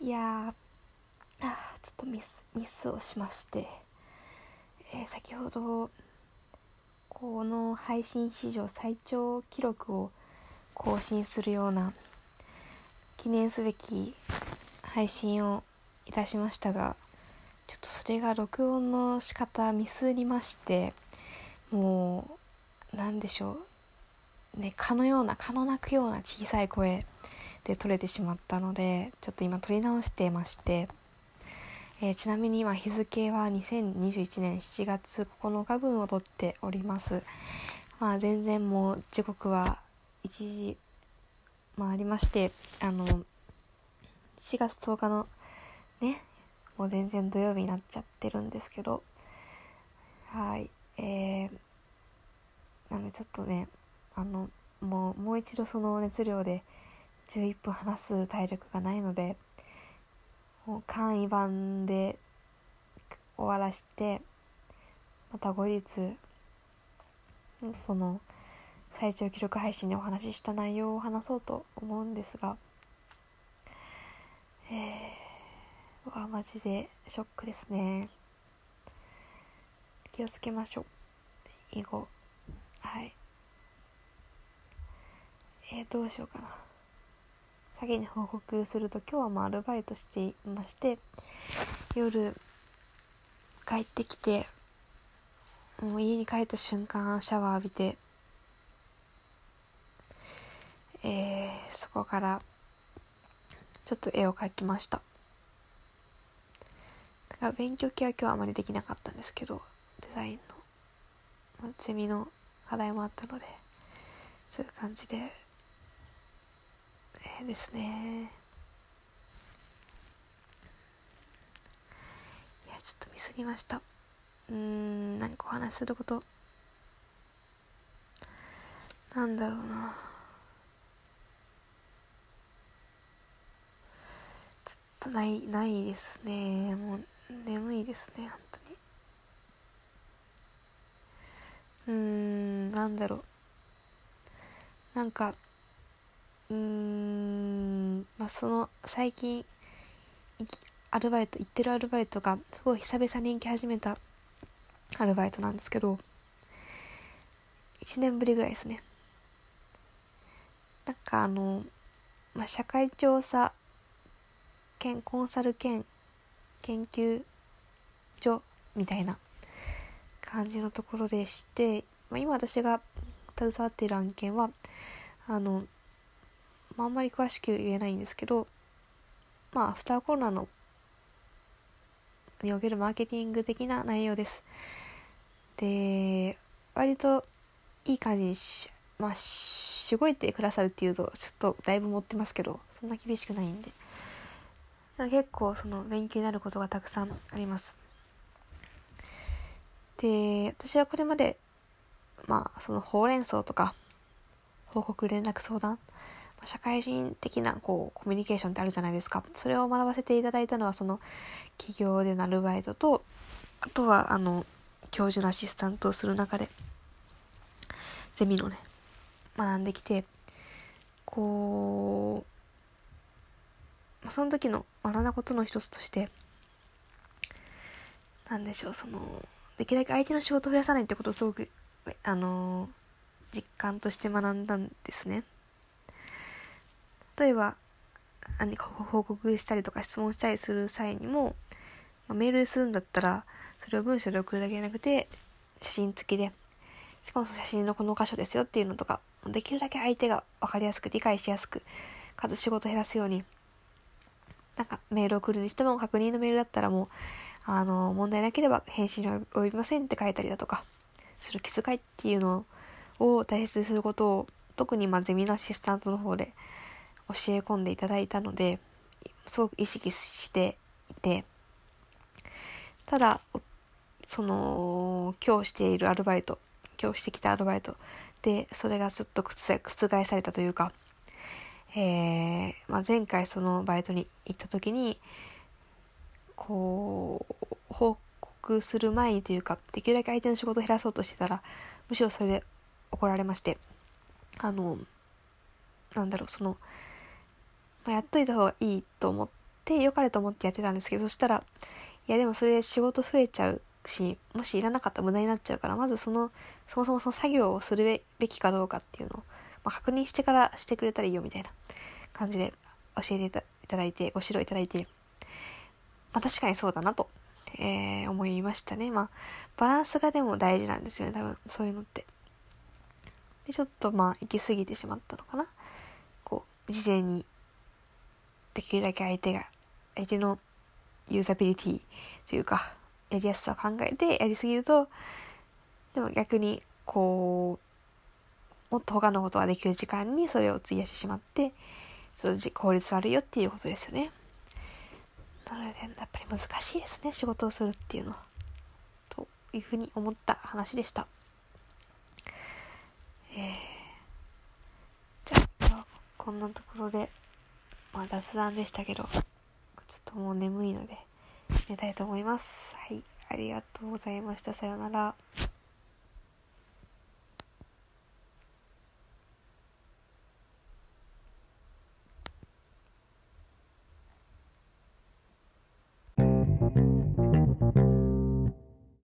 いやーちょっとミスミスをしまして、えー、先ほどこの配信史上最長記録を更新するような記念すべき配信をいたしましたがちょっとそれが録音の仕方ミスりましてもう何でしょう。ね蚊のような蚊の鳴くような小さい声で撮れてしまったのでちょっと今撮り直してまして、えー、ちなみに今日付は2021年7月9日分を撮っております。まあ全然もう時刻は1時回りましてあの4月10日のねもう全然土曜日になっちゃってるんですけどはいえー、なのでちょっとねあのもうもう一度その熱量で11分話す体力がないのでもう簡易版で終わらしてまた後日その最長記録配信でお話しした内容を話そうと思うんですがえー、わマジでショックですね。気をつけましょう。以後はいえー、どうしようかな。先に報告すると今日はもうアルバイトしていまして夜帰ってきてもう家に帰った瞬間シャワー浴びてえー、そこからちょっと絵を描きました。だから勉強系は今日はあまりできなかったんですけどデザインの、まあ、ゼミの課題もあったのでそういう感じでですね。いやちょっとミスりました。うん何かお話しすること。なんだろうな。ちょっとないないですね。もう眠いですね本当に。うんなんだろう。なんかうーんまあその最近アルバイト行ってるアルバイトがすごい久々に行き始めたアルバイトなんですけど1年ぶりぐらいですね。なんかあの、まあ、社会調査兼コンサル兼研究所みたいな感じのところでして、まあ、今私が携わっている案件はあのまあ、あんまり詳しく言えないんですけどまあアフターコロナのにおけるマーケティング的な内容です。で割といい感じにしまあしごいてくださるっていうとちょっとだいぶ持ってますけどそんな厳しくないんで。結構その勉強になることがたくさんあります。で私はこれまでまあそのほうれん草とか報告連絡相談社会人的なこうコミュニケーションってあるじゃないですかそれを学ばせていただいたのはその企業でのアルバイトとあとはあの教授のアシスタントをする中でゼミのね学んできてこうその時の学んだことの一つとしてなんでしょうそのできるだけ相手の仕事を増やさないってことをすごくあの実感として学んだんですね。例えば何か報告したりとか質問したりする際にも、まあ、メールするんだったらそれを文章で送るだけじゃなくて写真付きでしかも写真のこの箇所ですよっていうのとかできるだけ相手が分かりやすく理解しやすくかつ仕事減らすようになんかメールを送るにしても確認のメールだったらもうあの問題なければ返信に及びませんって書いたりだとかする気遣いっていうのを大切にすることを特にまあゼミのアシスタントの方で教え込んでいただいたのですごく意識していてただその今日しているアルバイト今日してきたアルバイトでそれがちょっと覆されたというか、えーまあ、前回そのバイトに行った時にこう報告する前にというかできるだけ相手の仕事を減らそうとしてたらむしろそれで怒られましてあのなんだろうその、まあ、やっといた方がいいと思って良かれと思ってやってたんですけどそしたらいやでもそれで仕事増えちゃうしもしいらなかったら無駄になっちゃうからまずそのそもそもその作業をするべきかどうかっていうのを、まあ、確認してからしてくれたらいいよみたいな感じで教えていただいてご指導いただいて、まあ、確かにそうだなと、えー、思いましたね。まあバランスがでも大事なんですよね多分そういうのって。でちょっとまあ行き過ぎてしまったのかな。こう事前にできるだけ相手が相手のユーザビリティというかやりやすさを考えてやりすぎるとでも逆にこうもっと他のことができる時間にそれを費やしてしまってその効率悪いよっていうことですよね。なのでやっぱり難しいですね仕事をするっていうのは。というふうに思った話でした。えー、じゃあこんなところで。まあ雑談でしたけどちょっともう眠いので寝たいと思います。はい、ありがとうございました。さようなら。